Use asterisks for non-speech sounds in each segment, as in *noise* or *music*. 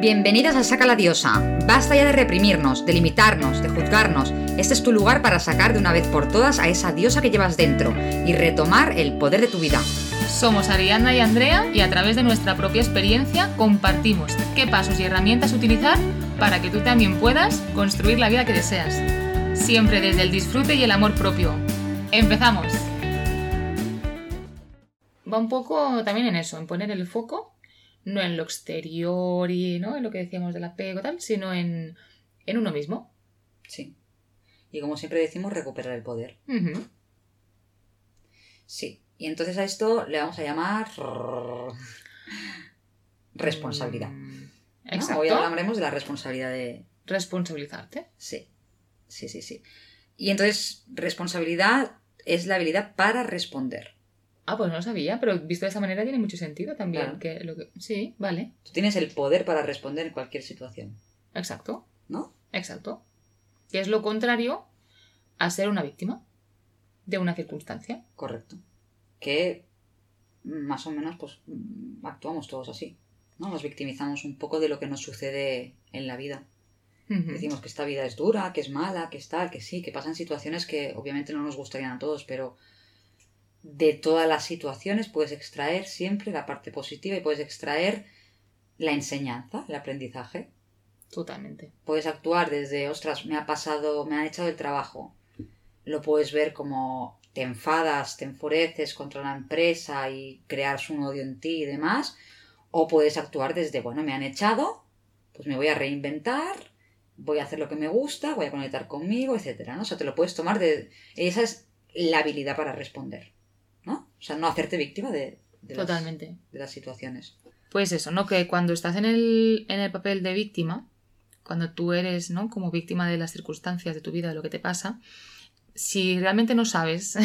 Bienvenidas a Saca la Diosa. Basta ya de reprimirnos, de limitarnos, de juzgarnos. Este es tu lugar para sacar de una vez por todas a esa diosa que llevas dentro y retomar el poder de tu vida. Somos Ariana y Andrea y a través de nuestra propia experiencia compartimos qué pasos y herramientas utilizar para que tú también puedas construir la vida que deseas. Siempre desde el disfrute y el amor propio. ¡Empezamos! Va un poco también en eso, en poner el foco no en lo exterior y ¿no? en lo que decíamos del apego tal, sino en, uno mismo. Sí. Y como siempre decimos, recuperar el poder. Sí. Y entonces a esto le vamos a llamar *laughs* responsabilidad. Mm, exacto. Hoy hablaremos de la responsabilidad de... Responsabilizarte. Sí. Sí, sí, sí. Y entonces, responsabilidad es la habilidad para responder. Ah, pues no lo sabía, pero visto de esa manera tiene mucho sentido también. Que lo que... Sí, vale. Tú tienes el poder para responder en cualquier situación. Exacto. ¿No? Exacto. Que es lo contrario a ser una víctima de una circunstancia. Correcto. Que más o menos pues actuamos todos así. ¿no? Nos victimizamos un poco de lo que nos sucede en la vida. Decimos que esta vida es dura, que es mala, que es tal, que sí, que pasan situaciones que obviamente no nos gustarían a todos, pero de todas las situaciones puedes extraer siempre la parte positiva y puedes extraer la enseñanza, el aprendizaje. Totalmente. Puedes actuar desde, ostras, me ha pasado, me han echado el trabajo. Lo puedes ver como te enfadas, te enfureces contra la empresa y creas un odio en ti y demás. O puedes actuar desde, bueno, me han echado, pues me voy a reinventar, voy a hacer lo que me gusta, voy a conectar conmigo, etcétera, ¿no? O sea, te lo puedes tomar de... Esa es la habilidad para responder. O sea, no hacerte víctima de, Totalmente. Las, de las situaciones. Pues eso, ¿no? Que cuando estás en el, en el papel de víctima, cuando tú eres, ¿no? Como víctima de las circunstancias de tu vida, de lo que te pasa, si realmente no sabes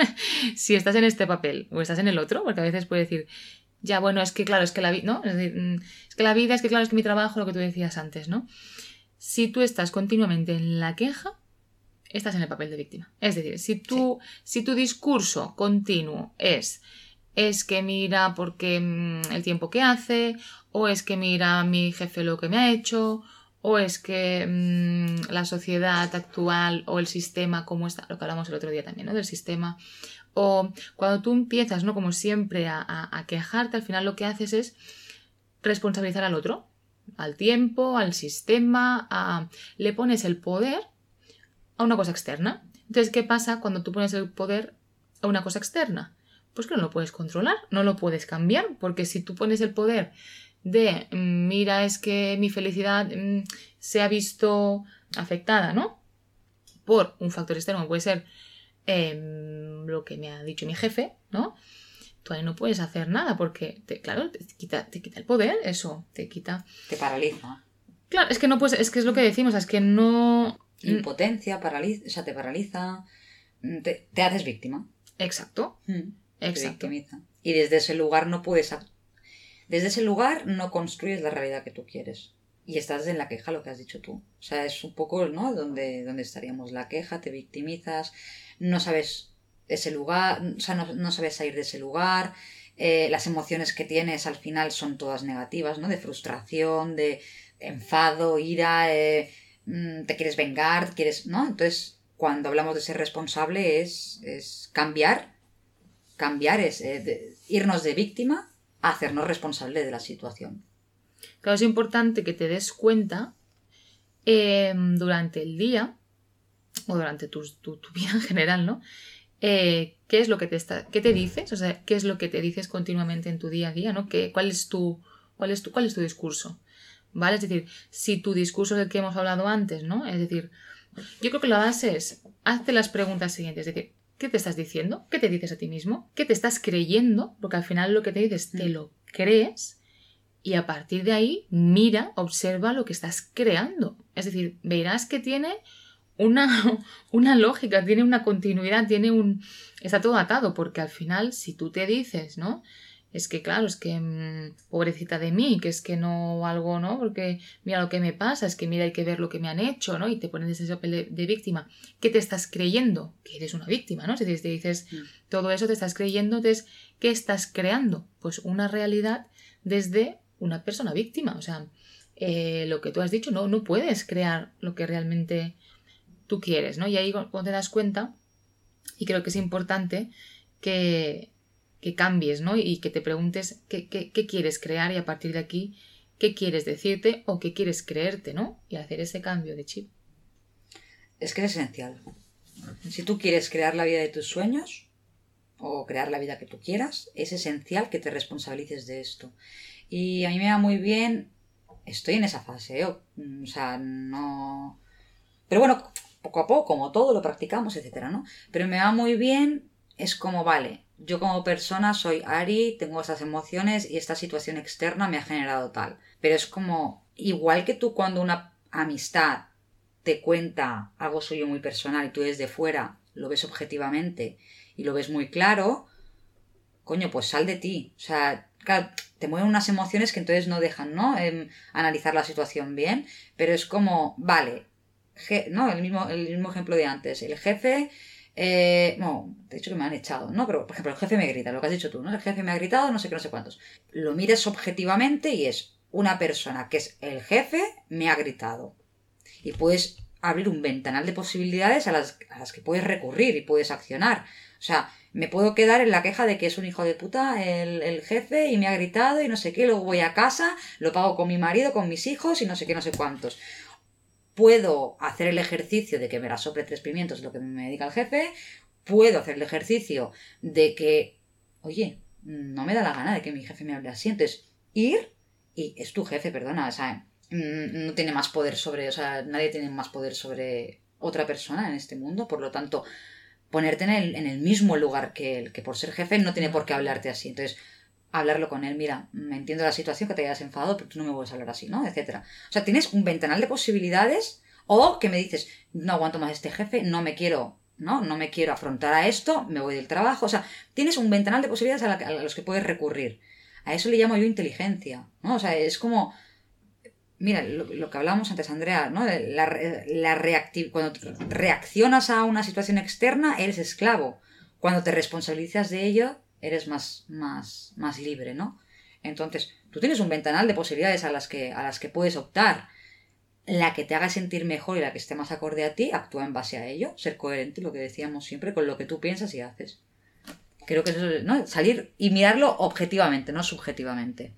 *laughs* si estás en este papel o estás en el otro, porque a veces puedes decir, ya, bueno, es que claro, es que la vida, ¿no? Es, decir, mm, es que la vida, es que claro, es que mi trabajo, lo que tú decías antes, ¿no? Si tú estás continuamente en la queja, estás en el papel de víctima. Es decir, si tu, si tu discurso continuo es es que mira porque mm, el tiempo que hace, o es que mira mi jefe lo que me ha hecho, o es que mm, la sociedad actual o el sistema como está, lo que hablamos el otro día también, ¿no? Del sistema. O cuando tú empiezas, ¿no? Como siempre, a, a quejarte, al final lo que haces es responsabilizar al otro, al tiempo, al sistema, a... le pones el poder a una cosa externa. Entonces, ¿qué pasa cuando tú pones el poder a una cosa externa? Pues que no lo puedes controlar, no lo puedes cambiar, porque si tú pones el poder de, mm, mira, es que mi felicidad mm, se ha visto afectada, ¿no? Por un factor externo, puede ser em, lo que me ha dicho mi jefe, ¿no? Tú ahí no puedes hacer nada porque, claro, te quita, te quita el poder, eso, te quita... Te paraliza. Claro, es que no puedes, es que es lo que decimos, es que no, Mm. impotencia, paraliza, o sea, te paraliza, mm, te, haces víctima. Exacto. Mm. Exacto. Y desde ese lugar no puedes... Desde ese lugar no construyes la realidad que tú quieres. Y estás en la queja, lo que has dicho tú. O sea, es un poco, ¿no? Donde, donde estaríamos. La queja, te victimizas, no sabes ese lugar, o sea, no, sabes salir de ese lugar. Eh, las emociones que tienes al final son todas negativas, ¿no? De frustración, de enfado, ira, eh, te quieres vengar, quieres, ¿no? Entonces, cuando hablamos de ser responsable es, es cambiar, cambiar es eh, irnos de víctima a hacernos responsable de la situación. Claro, es importante que te des cuenta em, durante el día o durante tu, vida en general, ¿no? Eh, ¿Qué es lo que te está, qué te dices? O sea, ¿qué es lo que te dices continuamente en tu día a día, ¿no? ¿Qué, cuál, es tu, cuál, es tu, ¿Cuál es tu discurso? ¿Vale? Es decir, si tu discurso es el que hemos hablado antes, ¿no? Es decir, yo creo que la base es, hazte las preguntas siguientes, es decir, ¿qué te estás diciendo? ¿Qué te dices a ti mismo? ¿Qué te estás creyendo? Porque al final lo que te dices te mm. lo crees y a partir de ahí mira, observa lo que estás creando. Es decir, verás que tiene una, *laughs* una lógica, tiene una continuidad, tiene un... está todo atado, porque al final si tú te dices, ¿no? Es que claro, es que mm, pobrecita de mí, que es que no algo, ¿no? Porque mira lo que me pasa, es que mira hay que ver lo que me han hecho, ¿no? Y te pones ese papel de, víctima. ¿Qué te estás creyendo? Que eres una víctima, ¿no? Si te dices mm. todo eso, te estás creyendo, entonces, ¿qué estás creando? Pues una realidad desde una persona víctima, o sea, eh, lo que tú has dicho, no, no puedes crear lo que realmente tú quieres, ¿no? Y ahí cuando te das cuenta, y creo que es importante que, que cambies, ¿no? Y que te preguntes qué, qué, qué, quieres crear y a partir de aquí, qué quieres decirte o qué quieres creerte, ¿no? Y hacer ese cambio de chip. Es que es esencial. Si tú quieres crear la vida de tus sueños o crear la vida que tú quieras, es esencial que te responsabilices de esto. Y a mí me va muy bien, estoy en esa fase, ¿eh? o sea, no... Pero bueno, poco a poco, como todo, lo practicamos, etcétera, ¿no? Pero me va muy bien, es como, vale, yo como persona soy Ari, tengo esas emociones y esta situación externa me ha generado tal. Pero es como, igual que tú cuando una amistad te cuenta algo suyo muy personal y tú desde fuera lo ves objetivamente y lo ves muy claro, coño, pues sal de ti. O sea, claro, te mueven unas emociones que entonces no dejan, ¿no? Em, analizar la situación bien, pero es como, vale, no, el mismo, el mismo ejemplo de antes. El jefe eh, no, te he dicho que me han echado, ¿no? Pero, por ejemplo, el jefe me grita, lo que has dicho tú, ¿no? El jefe me ha gritado, no sé qué, no sé cuántos. Lo mires objetivamente y es una persona que es el jefe me ha gritado. Y puedes abrir un ventanal de posibilidades a las, a las que puedes recurrir y puedes accionar. O sea, me puedo quedar en la queja de que es un hijo de puta el, el, jefe y me ha gritado y no sé qué, luego voy a casa, lo pago con mi marido, con mis hijos y no sé qué, no sé cuántos puedo hacer el ejercicio de que me la sople tres pimientos, lo que me dedica el jefe, puedo hacer el ejercicio de que, oye, no me da la gana de que mi jefe me hable así, entonces ir y es tu jefe, perdona, o sea, mm, no tiene más poder sobre, o sea, nadie tiene más poder sobre otra persona en este mundo, por lo tanto, ponerte en el, en el mismo lugar que él, que por ser jefe no tiene por qué hablarte así, entonces hablarlo con él, mira, me entiendo la situación, que te hayas enfadado, pero tú no me puedes hablar así, ¿no? Etcétera. O sea, tienes un ventanal de posibilidades o que me dices, no aguanto más este jefe, no me quiero, ¿no? No me quiero afrontar a esto, me voy del trabajo. O sea, tienes un ventanal de posibilidades a, los que puedes recurrir. A eso le llamo yo inteligencia, ¿no? O sea, es como... Mira, lo, que hablábamos antes, Andrea, ¿no? La, la cuando reaccionas a una situación externa, eres esclavo. Cuando te responsabilizas de ello, eres más, más, más libre, ¿no? Entonces, tú tienes un ventanal de posibilidades a las que, a las que puedes optar. La que te haga sentir mejor y la que esté más acorde a ti, actúa en base a ello. Ser coherente, lo que decíamos siempre, con lo que tú piensas y haces. Creo que eso es, ¿no? Salir y mirarlo objetivamente, no subjetivamente.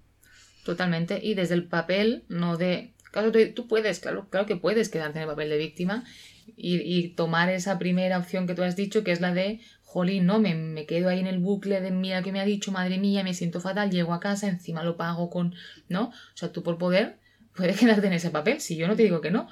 Totalmente. Y desde el papel, no de. Claro, tú puedes, claro, claro que puedes quedarte en el papel de víctima y, tomar esa primera opción que tú has dicho, que es la de, jolín, no, me, me, quedo ahí en el bucle de mira que me ha dicho, madre mía, me siento fatal, llego a casa, encima lo pago con, ¿no? O sea, tú por poder puedes *laughs* quedarte en ese papel, si yo no te digo que no.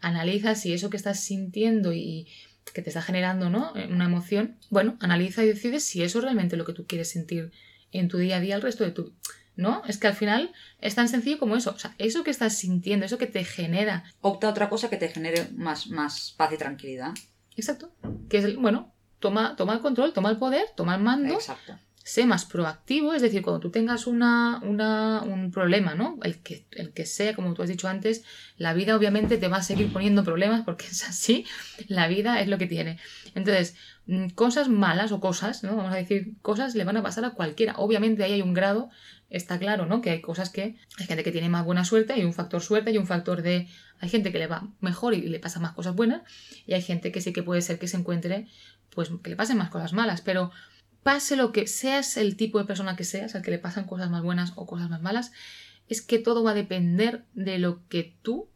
Analiza si eso que estás sintiendo y que te está generando, ¿no? Una emoción, bueno, analiza y decides si eso es realmente lo que tú quieres sentir en tu día a día el resto de tu... ¿No? Es que al final es tan sencillo como eso. O sea, eso que estás sintiendo, eso que te genera. Opta otra cosa que te genere más, más paz y tranquilidad. Exacto. Que es, bueno, toma, toma el control, toma el poder, toma el mando. Exacto. Sé más proactivo, es decir, cuando tú tengas una, una, un problema, ¿no? El que, el que sea, como tú has dicho antes, la vida obviamente te va a seguir poniendo problemas porque *laughs* es así, la vida es lo que tiene. Entonces, mm, cosas malas o cosas, ¿no? Vamos a decir, cosas le van a pasar a cualquiera. Obviamente ahí hay un grado, está claro, ¿no? Que hay cosas que hay gente que tiene más buena suerte, hay un factor suerte, hay un factor de... Hay gente que le va mejor y le pasa más cosas buenas y hay gente que sí que puede ser que se encuentre pues que le pasen más cosas malas, pero pase lo que seas el tipo de persona que seas, al que le pasan cosas más buenas o cosas más malas, es que todo va a depender de lo que tú,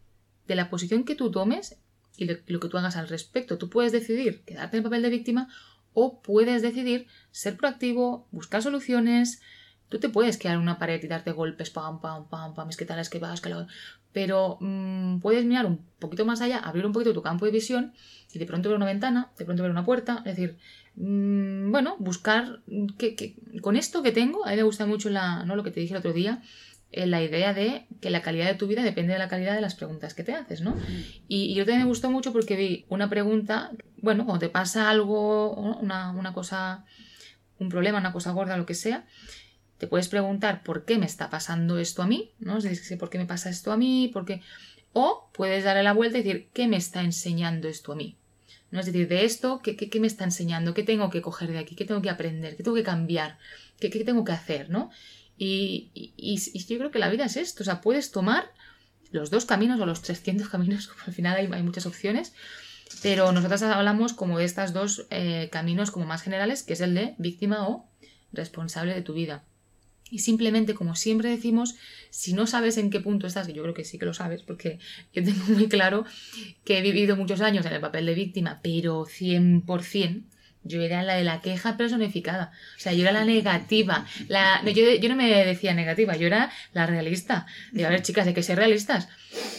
de la posición que tú tomes y lo que tú hagas al respecto. Tú puedes decidir quedarte en el papel de víctima o puedes decidir ser proactivo, buscar soluciones. Tú te puedes quedar en una pared y darte golpes, pam, pam, pam, pam, es que tal, es que vas, que lo pero mmm, puedes mirar un poquito más allá, abrir un poquito tu campo de visión y de pronto ver una ventana, de pronto ver una puerta, es decir, mmm, bueno, buscar que, que, con esto que tengo, a mí me gusta mucho la, ¿no? lo que te dije el otro día, eh, la idea de que la calidad de tu vida depende de la calidad de las preguntas que te haces, ¿no? Y, y yo también me gustó mucho porque vi una pregunta, bueno, cuando te pasa algo, una, una cosa, un problema, una cosa gorda, lo que sea, te puedes preguntar por qué me está pasando esto a mí, ¿no? Es decir, ¿por qué me pasa esto a mí? ¿Por qué? O puedes darle la vuelta y decir, ¿qué me está enseñando esto a mí? ¿No? Es decir, de esto, ¿qué, qué, qué me está enseñando? ¿Qué tengo que coger de aquí? ¿Qué tengo que aprender? ¿Qué tengo que cambiar? ¿Qué, qué tengo que hacer? ¿no? Y, y, y, yo creo que la vida es esto. O sea, puedes tomar los dos caminos o los 300 *laughs* caminos, al final hay, hay muchas opciones, pero nosotras hablamos como de estos dos eh, caminos como más generales, que es el de víctima o responsable de tu vida. Y simplemente, como siempre decimos, si no sabes en qué punto estás, y yo creo que sí que lo sabes, porque yo tengo muy claro que he vivido muchos años en el papel de víctima, pero 100%, yo era la de la queja personificada. O sea, yo era la negativa. La, yo, yo, no me decía negativa, yo era la realista. Digo, a ver, chicas, hay que ser realistas.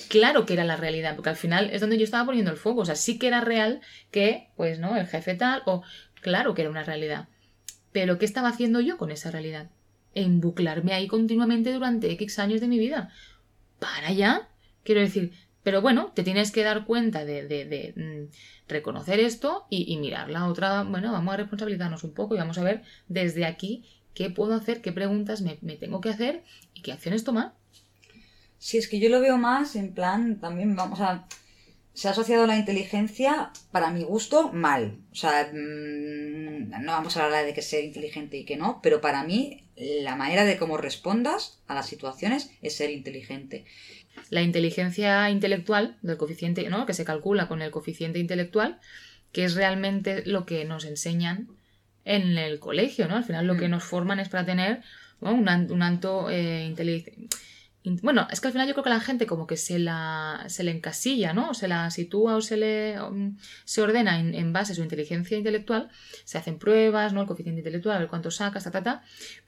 Claro que era la realidad, porque al final es donde yo estaba poniendo el foco. O sea, sí que era real que, pues, ¿no? El jefe tal, o claro que era una realidad. Pero, ¿qué estaba haciendo yo con esa realidad? Embuclarme ahí continuamente durante X años de mi vida. Para ya. Quiero decir, pero bueno, te tienes que dar cuenta de, de, de mm, reconocer esto y, mirar la otra. Bueno, vamos a responsabilizarnos un poco y vamos a ver desde aquí qué puedo hacer, qué preguntas me, tengo que hacer y qué acciones tomar. Sí, es que yo lo veo más en plan, también vamos a... Se ha asociado la inteligencia, para mi gusto, mal. O sea, mmm, no vamos a hablar de que ser inteligente y que no, pero para mí la manera de cómo respondas a las situaciones es ser inteligente. La inteligencia intelectual del coeficiente, ¿no? que se calcula con el coeficiente intelectual, que es realmente lo que nos enseñan en el colegio, ¿no? Al final lo que nos forman es para tener un alto eh, inteligencia bueno, es que al final yo creo que la gente como que se la, se le encasilla, ¿no? Se la sitúa o se le um, se ordena en, en, base a su inteligencia intelectual, se hacen pruebas, ¿no? El coeficiente intelectual, a ver cuánto sacas, ta, ta, ta.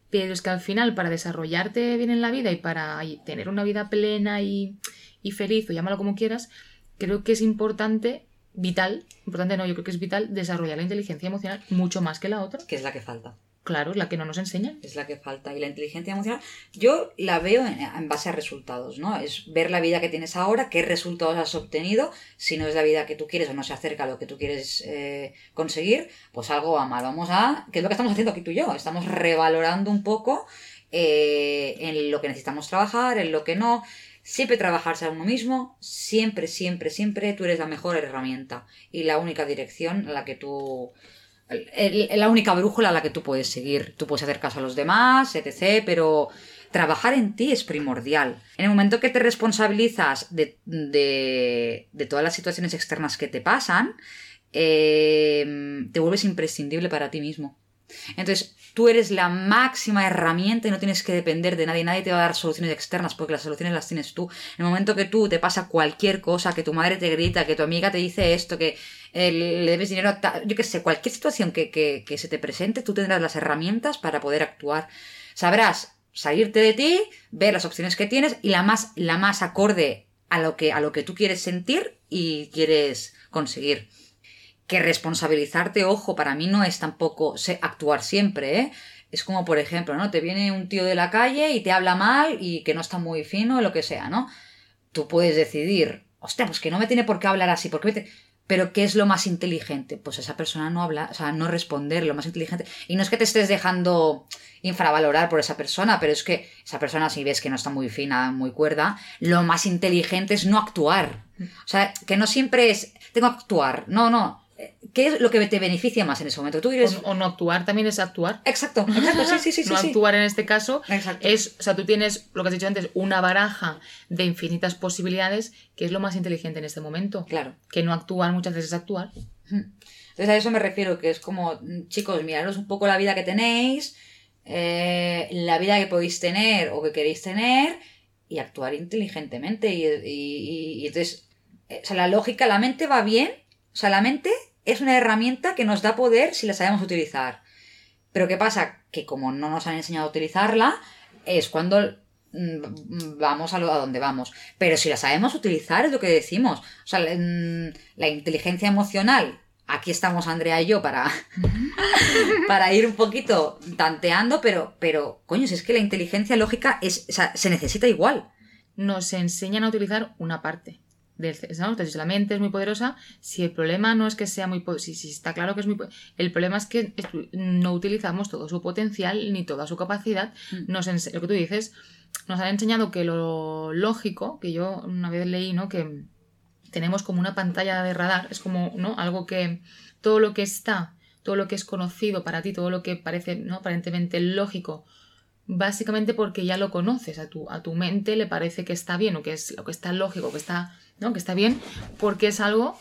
Pero es que al final, para desarrollarte bien en la vida y para tener una vida plena y, y feliz, o llámalo como quieras, creo que es importante, vital, importante no, yo creo que es vital desarrollar la inteligencia emocional mucho más que la otra. Que es la que falta. Claro, la que no nos enseñan. Es la que falta. Y la inteligencia emocional, yo la veo en, en, base a resultados, ¿no? Es ver la vida que tienes ahora, qué resultados has obtenido. Si no es la vida que tú quieres o no se acerca a lo que tú quieres eh, conseguir, pues algo va mal. Vamos a. ¿Qué es lo que estamos haciendo aquí tú y yo? Estamos revalorando un poco eh, en lo que necesitamos trabajar, en lo que no. Siempre trabajarse a uno mismo, siempre, siempre, siempre tú eres la mejor herramienta y la única dirección a la que tú la única brújula a la que tú puedes seguir. Tú puedes hacer caso a los demás, etc., pero trabajar en ti es primordial. En el momento que te responsabilizas de, de, de todas las situaciones externas que te pasan, eh, te vuelves imprescindible para ti mismo. Entonces, tú eres la máxima herramienta y no tienes que depender de nadie. Nadie te va a dar soluciones externas porque las soluciones las tienes tú. En el momento que tú te pasa cualquier cosa, que tu madre te grita, que tu amiga te dice esto, que le debes dinero a... Yo qué sé, cualquier situación que, que, se te presente, tú tendrás las herramientas para poder actuar. Sabrás salirte de ti, ver las opciones que tienes y la más, la más acorde a lo que, a lo que tú quieres sentir y quieres conseguir que responsabilizarte, ojo, para mí no es tampoco actuar siempre, ¿eh? Es como, por ejemplo, ¿no? Te viene un tío de la calle y te habla mal y que no está muy fino, o lo que sea, ¿no? Tú puedes decidir, hostia, pues que no me tiene por qué hablar así, porque te... Pero ¿qué es lo más inteligente? Pues esa persona no habla, o sea, no responder, lo más inteligente. Y no es que te estés dejando infravalorar por esa persona, pero es que esa persona, si ves que no está muy fina, muy cuerda, lo más inteligente es no actuar. O sea, que no siempre es, tengo que actuar. No, no. ¿Qué es lo que te beneficia más en ese momento? ¿Tú eres... o, o, no actuar también es actuar. Exacto, exacto, sí, sí, *laughs* sí. no sí, actuar en este caso Exacto. es, o sea, tú tienes, lo que has dicho antes, una baraja de infinitas posibilidades, que es lo más inteligente en este momento. Claro. Que no actuar muchas veces es actuar. Entonces a eso me refiero, que es como, chicos, miraros un poco la vida que tenéis, eh, la vida que podéis tener o que queréis tener y actuar inteligentemente. Y, y, y entonces, o sea, la lógica, la mente va bien, o sea, la mente es una herramienta que nos da poder si la sabemos utilizar. Pero ¿qué pasa? Que como no nos han enseñado a utilizarla, es cuando vamos a, lo, a donde vamos. Pero si la sabemos utilizar, es lo que decimos. O sea, la, la inteligencia emocional, aquí estamos Andrea y yo para, *laughs* para ir un poquito tanteando, pero, pero, coño, si es que la inteligencia lógica es, se necesita igual. Nos enseñan a utilizar una parte del ¿no? Entonces la mente es muy poderosa. Si el problema no es que sea muy si, si está claro que es muy el problema es que no utilizamos todo su potencial ni toda su capacidad. Mm. Nos lo que tú dices, nos han enseñado que lo lógico, que yo una vez leí, ¿no? Que tenemos como una pantalla de radar, es como, ¿no? Algo que todo lo que está, todo lo que es conocido para ti, todo lo que parece, ¿no? aparentemente lógico, básicamente porque ya lo conoces, a tu, a tu mente le parece que está bien o que es lo que está lógico, que está, ¿no? que está bien, porque es algo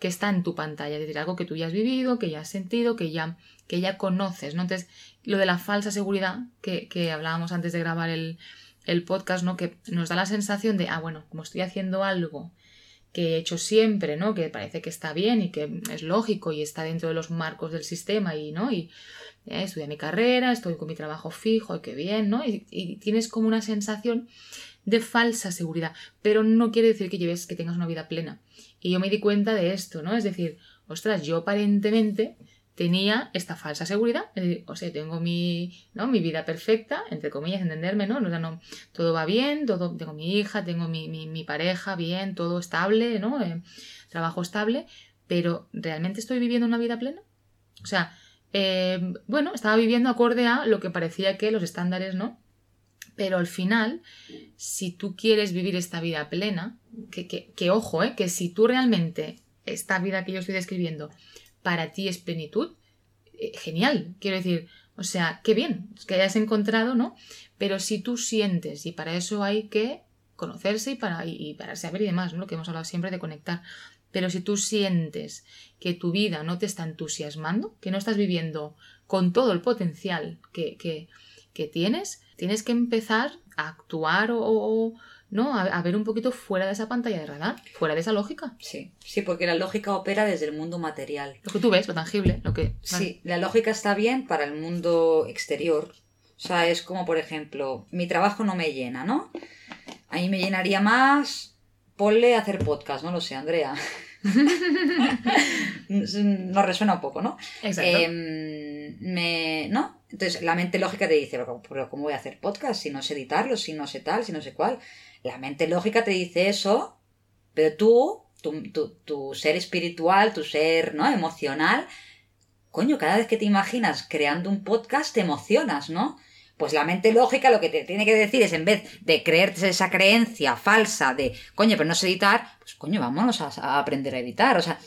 que está en tu pantalla, es decir, algo que tú ya has vivido, que ya has sentido, que ya, que ya conoces, ¿no? Entonces, lo de la falsa seguridad que, hablábamos antes de grabar el, el podcast, ¿no? Que nos da la sensación de, ah, bueno, como estoy haciendo algo que he hecho siempre, ¿no? Que parece que está bien y que es lógico y está dentro de los marcos del sistema y, ¿no? Y eh, estudié mi carrera, estoy con mi trabajo fijo, y qué bien, ¿no? Y, tienes como una sensación de falsa seguridad, pero no quiere decir que lleves, que tengas una vida plena. Y yo me di cuenta de esto, ¿no? Es decir, ostras, yo aparentemente tenía esta falsa seguridad, o sea, tengo mi, ¿no? mi vida perfecta, entre comillas, entenderme, ¿no? O no todo va bien, todo, tengo mi hija, tengo mi, mi, mi pareja, bien, todo estable, ¿no? Eh, trabajo estable, pero ¿realmente estoy viviendo una vida plena? O sea, eh, bueno, estaba viviendo acorde a lo que parecía que los estándares, ¿no? Pero al final, si tú quieres vivir esta vida plena, que, que, que ojo, ¿eh? que si tú realmente esta vida que yo estoy describiendo para ti es plenitud, eh, genial, quiero decir, o sea, qué bien que hayas encontrado, ¿no? Pero si tú sientes, y para eso hay que conocerse y para, y para saber y demás, ¿no? Lo que hemos hablado siempre de conectar. Pero si tú sientes que tu vida no te está entusiasmando, que no estás viviendo con todo el potencial que, que, que tienes, tienes que empezar a actuar o, o ¿no? A, a, ver un poquito fuera de esa pantalla de radar, fuera de esa lógica. Sí, sí, porque la lógica opera desde el mundo material. Lo que tú ves, lo tangible, lo que... Sí, la lógica está bien para el mundo exterior. O sea, es como, por ejemplo, mi trabajo no me llena, ¿no? A mí me llenaría más ponle a hacer podcast, no lo sé, Andrea. *laughs* *laughs* Nos resuena un poco, ¿no? Exacto. Eh, me, ¿No? Entonces la mente lógica te dice, pero ¿cómo voy a hacer podcast si no sé editarlo, si no sé tal, si no sé cuál? La mente lógica te dice eso, pero tú, tu, tu, ser espiritual, tu ser ¿no? emocional, coño, cada vez que te imaginas creando un podcast te emocionas, ¿no? Pues la mente lógica lo que te tiene que decir es, en vez de creerte esa creencia falsa de, coño, pero no sé editar, pues coño, vámonos a, a aprender a editar. O sea,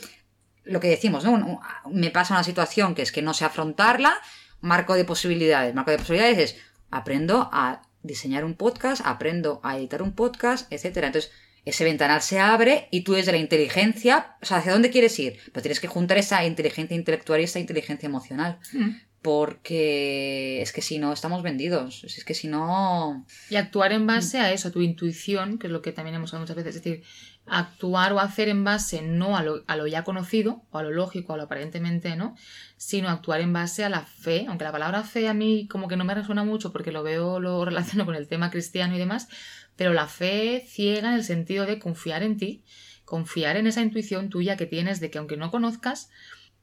lo que decimos, ¿no? Me pasa una situación que es que no sé afrontarla, marco de posibilidades. Marco de posibilidades es, aprendo a diseñar un podcast, aprendo a editar un podcast, etcétera. Entonces, ese ventanal se abre y tú desde la inteligencia, o sea, ¿hacia dónde quieres ir? Pero tienes que juntar esa inteligencia intelectual y esa inteligencia emocional. Mm. Porque es que si no, estamos vendidos. Es que si no. Y actuar en base a eso, a tu intuición, que es lo que también hemos hablado muchas veces. Es decir, actuar o hacer en base no a lo, a lo ya conocido, o a lo lógico, a lo aparentemente, ¿no? Sino actuar en base a la fe. Aunque la palabra fe a mí como que no me resuena mucho porque lo veo, lo *laughs* relaciono con el tema cristiano y demás. Pero la fe ciega en el sentido de confiar en ti, confiar en esa intuición tuya que tienes de que aunque no conozcas,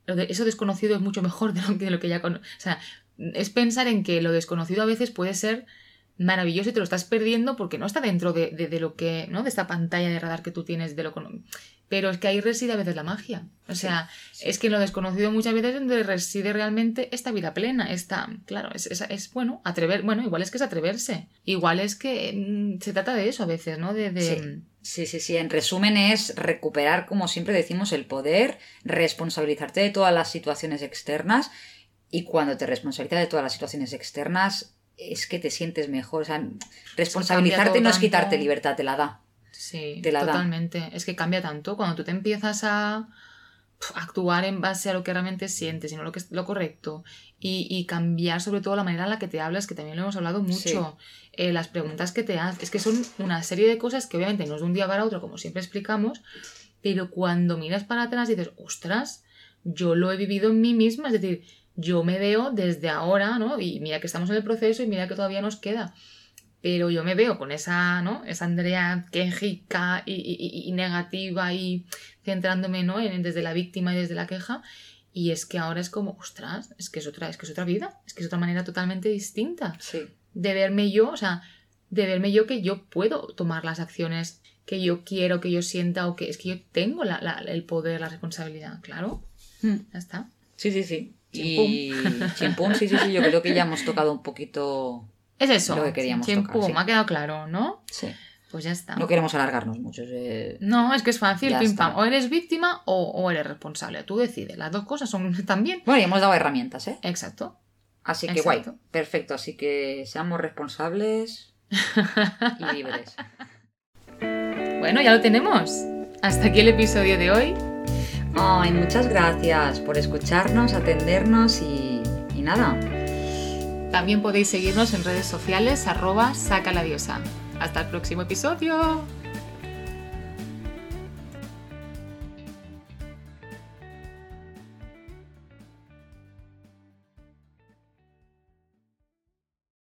eso desconocido es mucho mejor *laughs* de lo que, de lo que ya conoces. O sea, es pensar en que lo desconocido a veces puede ser maravilloso y te lo estás perdiendo porque no está dentro de, de, de lo que, ¿no? De esta pantalla de radar que tú tienes de lo Pero es que ahí reside a veces la magia. O sea, sí, sí. es que en lo desconocido muchas veces es donde reside realmente esta vida plena. Esta, claro, es, es, es, bueno, atrever, bueno, igual es que es atreverse. Igual es que mmm, se trata de eso a veces, ¿no? De, de... Sí. Sí, sí, sí. En resumen es recuperar, como siempre decimos, el poder, responsabilizarte de todas las situaciones externas y cuando te responsabilizas de todas las situaciones externas es que te sientes mejor. O sea, responsabilizarte no es quitarte libertad, te la da. Sí, te la totalmente. Da. Es que cambia tanto cuando tú te empiezas a actuar en base a lo que realmente sientes, sino lo que es lo correcto. Y, y, cambiar sobre todo la manera en la que te hablas, que también lo hemos hablado mucho. Sí. Eh, las preguntas que te haces. Es que son una serie de cosas que obviamente no es de un día para otro, como siempre explicamos, pero cuando miras para atrás dices, ostras, yo lo he vivido en mí misma. Es decir, yo me veo desde ahora, ¿no? Y mira que estamos en el proceso y mira que todavía nos queda. Pero yo me veo con esa, ¿no? Esa Andrea quejica y, y, y negativa y centrándome, ¿no? En, desde la víctima y desde la queja. Y es que ahora es como, ostras, es que es otra, es que es otra vida, es que es otra manera totalmente distinta. Sí. De verme yo, o sea, de verme yo que yo puedo tomar las acciones que yo quiero, que yo sienta, o que es que yo tengo la, la, el poder, la responsabilidad, claro. Hmm. Ya está. Sí, sí, sí. Y chimpum, sí, sí, sí, yo creo que ya hemos tocado un poquito es eso. lo que queríamos chimpum, tocar. Sí. me ha quedado claro, ¿no? Sí. Pues ya está. No queremos alargarnos mucho. Eh... No, es que es fácil, pim pam. O eres víctima o, o, eres responsable. Tú decides. Las dos cosas son *laughs* también. Bueno, y hemos dado herramientas, ¿eh? Exacto. Así que guay, perfecto. Así que seamos responsables y libres. *laughs* Bueno, ya lo tenemos. Hasta aquí el episodio de hoy. Ay, muchas gracias por escucharnos, atendernos y, y nada. También podéis seguirnos en redes sociales arroba saca la diosa. Hasta el próximo episodio.